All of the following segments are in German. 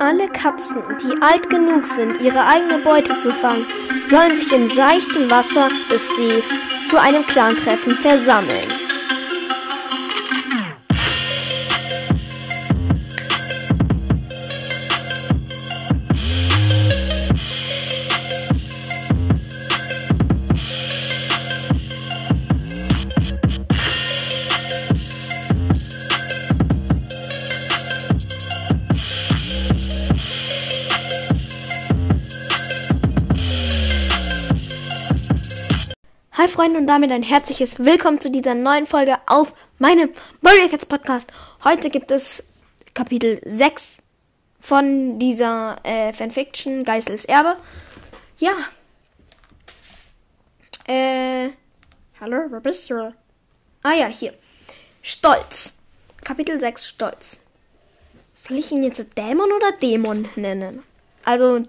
Alle Katzen, die alt genug sind, ihre eigene Beute zu fangen, sollen sich im seichten Wasser des Sees zu einem Clantreffen versammeln. Hi Freunde und damit ein herzliches Willkommen zu dieser neuen Folge auf meinem Warrior Cats Podcast. Heute gibt es Kapitel 6 von dieser äh, Fanfiction Geisels Erbe. Ja. Äh. Hallo, wer bist du? Ah ja, hier. Stolz. Kapitel 6 Stolz. Soll ich ihn jetzt Dämon oder Dämon nennen? Also,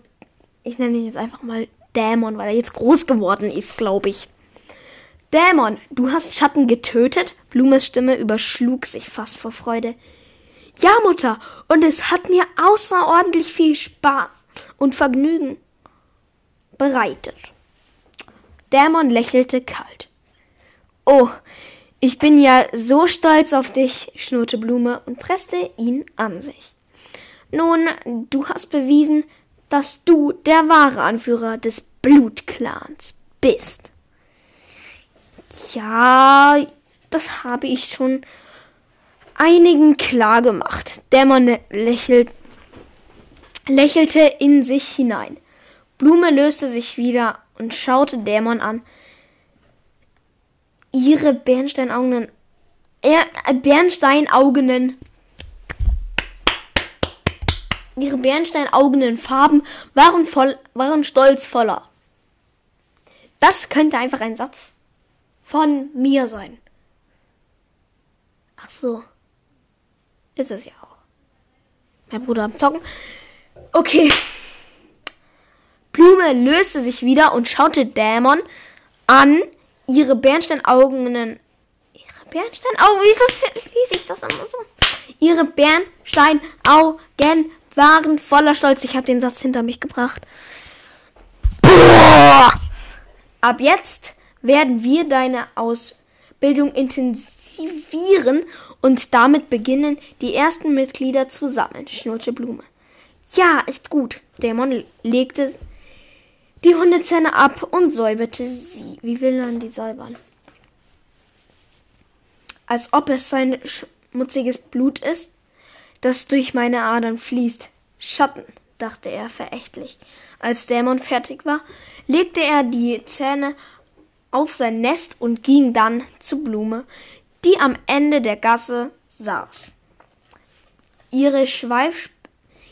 ich nenne ihn jetzt einfach mal Dämon, weil er jetzt groß geworden ist, glaube ich. Dämon, du hast Schatten getötet? Blumes Stimme überschlug sich fast vor Freude. Ja, Mutter, und es hat mir außerordentlich viel Spaß und Vergnügen bereitet. Dämon lächelte kalt. Oh, ich bin ja so stolz auf dich, schnurrte Blume und presste ihn an sich. Nun, du hast bewiesen, dass du der wahre Anführer des Blutclans bist. Ja, das habe ich schon einigen klar gemacht. Dämon lächelt, lächelte in sich hinein. Blume löste sich wieder und schaute Dämon an. Ihre Bernsteinaugenen, äh, Bernsteinaugenen, ihre bernsteinaugenen Farben waren voll, waren stolz voller. Das könnte einfach ein Satz von mir sein. Ach so. Ist es ja auch. Mein Bruder am Zocken. Okay. Blume löste sich wieder und schaute Dämon an. Ihre Bernsteinaugenen. Ihre Bernsteinaugen. Wieso lese ich das immer so? Ihre Bernsteinaugen waren voller Stolz. Ich habe den Satz hinter mich gebracht. Boah! Ab jetzt werden wir deine Ausbildung intensivieren und damit beginnen, die ersten Mitglieder zu sammeln, schnurrte Blume. Ja, ist gut. Dämon legte die Hundezähne ab und säuberte sie. Wie will man die säubern? Als ob es sein schmutziges Blut ist, das durch meine Adern fließt. Schatten, dachte er verächtlich. Als Dämon fertig war, legte er die Zähne auf sein Nest und ging dann zu Blume, die am Ende der Gasse saß. Ihre, Schweif,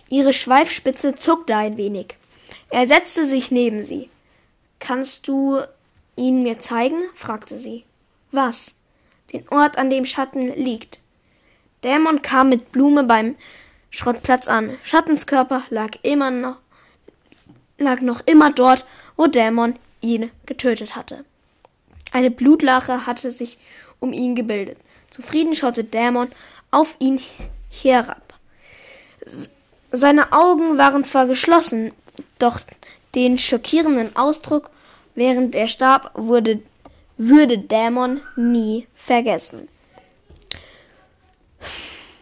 ihre Schweifspitze zuckte ein wenig. Er setzte sich neben sie. Kannst du ihn mir zeigen? fragte sie. Was? Den Ort, an dem Schatten liegt. Dämon kam mit Blume beim Schrottplatz an. Schattens Körper lag immer noch, lag noch immer dort, wo Dämon ihn getötet hatte. Eine Blutlache hatte sich um ihn gebildet. Zufrieden schaute Dämon auf ihn herab. Seine Augen waren zwar geschlossen, doch den schockierenden Ausdruck, während er starb, wurde, würde Dämon nie vergessen.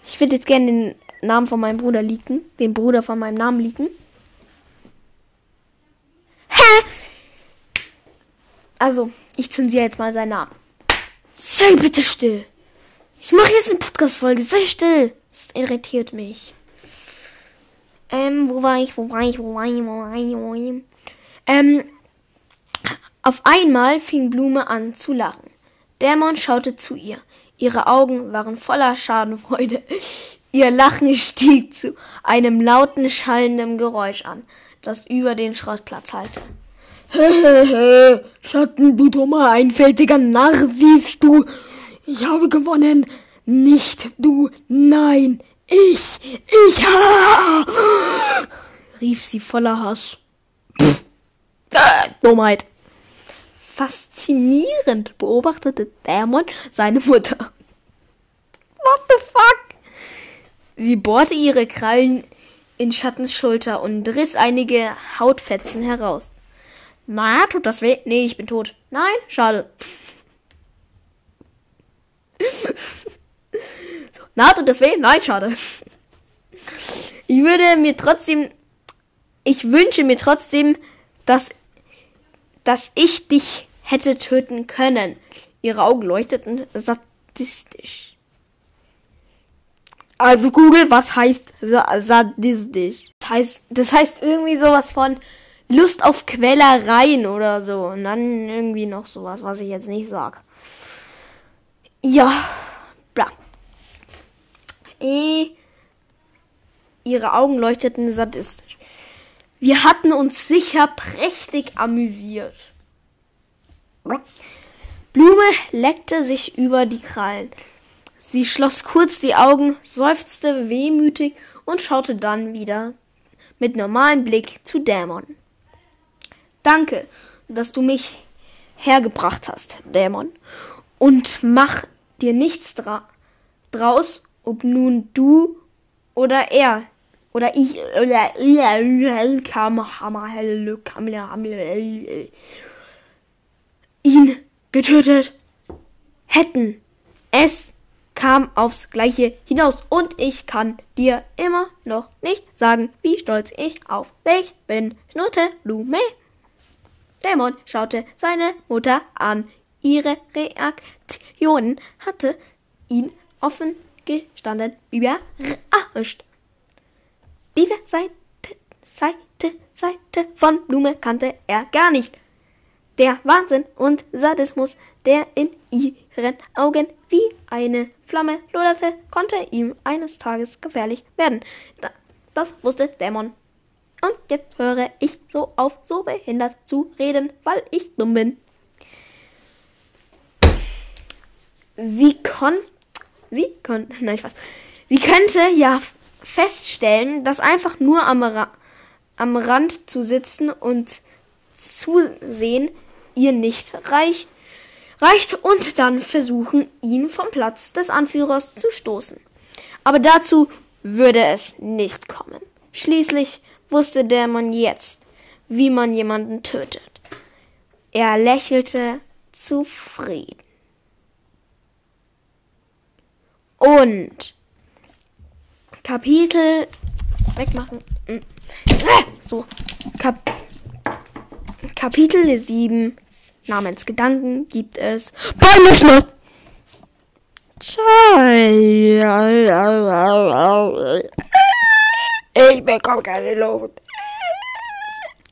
Ich würde jetzt gerne den Namen von meinem Bruder leaken, den Bruder von meinem Namen leaken. Hä? Also, ich zensiere jetzt mal seinen Namen. Sei bitte still. Ich mache jetzt eine Podcast-Folge. Sei still. Das irritiert mich. Ähm, wo war ich? Wo war ich? Wo war ich? Wo war ich? Wo war ich? Ähm, auf einmal fing Blume an zu lachen. Dämon schaute zu ihr. Ihre Augen waren voller Schadenfreude. Ihr Lachen stieg zu einem lauten, schallenden Geräusch an, das über den Schrottplatz hallte. Schatten, du dummer, einfältiger Narr, siehst du. Ich habe gewonnen. Nicht du, nein, ich, ich, ha! rief sie voller Hass. Pff, äh, Dummheit. Faszinierend beobachtete Dämon seine Mutter. What the fuck? Sie bohrte ihre Krallen in Schattens Schulter und riss einige Hautfetzen heraus. Na, tut das weh? Nee, ich bin tot. Nein, schade. so, na, tut das weh? Nein, schade. Ich würde mir trotzdem, ich wünsche mir trotzdem, dass, dass ich dich hätte töten können. Ihre Augen leuchteten sadistisch. Also Google, was heißt sadistisch? Das heißt, das heißt irgendwie sowas von Lust auf Quellereien oder so. Und dann irgendwie noch sowas, was ich jetzt nicht sag. Ja, bla. E Ihre Augen leuchteten sadistisch. Wir hatten uns sicher prächtig amüsiert. Blume leckte sich über die Krallen. Sie schloss kurz die Augen, seufzte wehmütig und schaute dann wieder mit normalem Blick zu Dämon. Danke, dass du mich hergebracht hast, Dämon. Und mach dir nichts dra draus, ob nun du oder er oder ich oder ihn getötet hätten. Es kam aufs Gleiche hinaus und ich kann dir immer noch nicht sagen, wie stolz ich auf dich bin. Schnurrte Lume. Dämon schaute seine Mutter an. Ihre Reaktion hatte ihn offen gestanden überrascht. Diese Seite, Seite, Seite von Blume kannte er gar nicht. Der Wahnsinn und Sadismus, der in ihren Augen wie eine Flamme loderte, konnte ihm eines Tages gefährlich werden. Das wusste Dämon. Und jetzt höre ich so auf, so behindert zu reden, weil ich dumm bin. Sie kon, sie kon, nein, Spaß. Sie könnte ja feststellen, dass einfach nur am, Ra am Rand zu sitzen und zusehen ihr nicht reich, reicht und dann versuchen, ihn vom Platz des Anführers zu stoßen. Aber dazu würde es nicht kommen. Schließlich wusste der Mann jetzt, wie man jemanden tötet. Er lächelte zufrieden. Und Kapitel wegmachen. Hm. So, Kap Kapitel 7 namens Gedanken gibt es Bundesland. Ich bekomme keine Luft.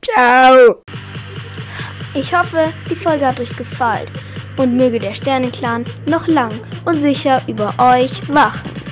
Ciao. Ich hoffe, die Folge hat euch gefallen und möge der Sternenclan noch lang und sicher über euch wachen.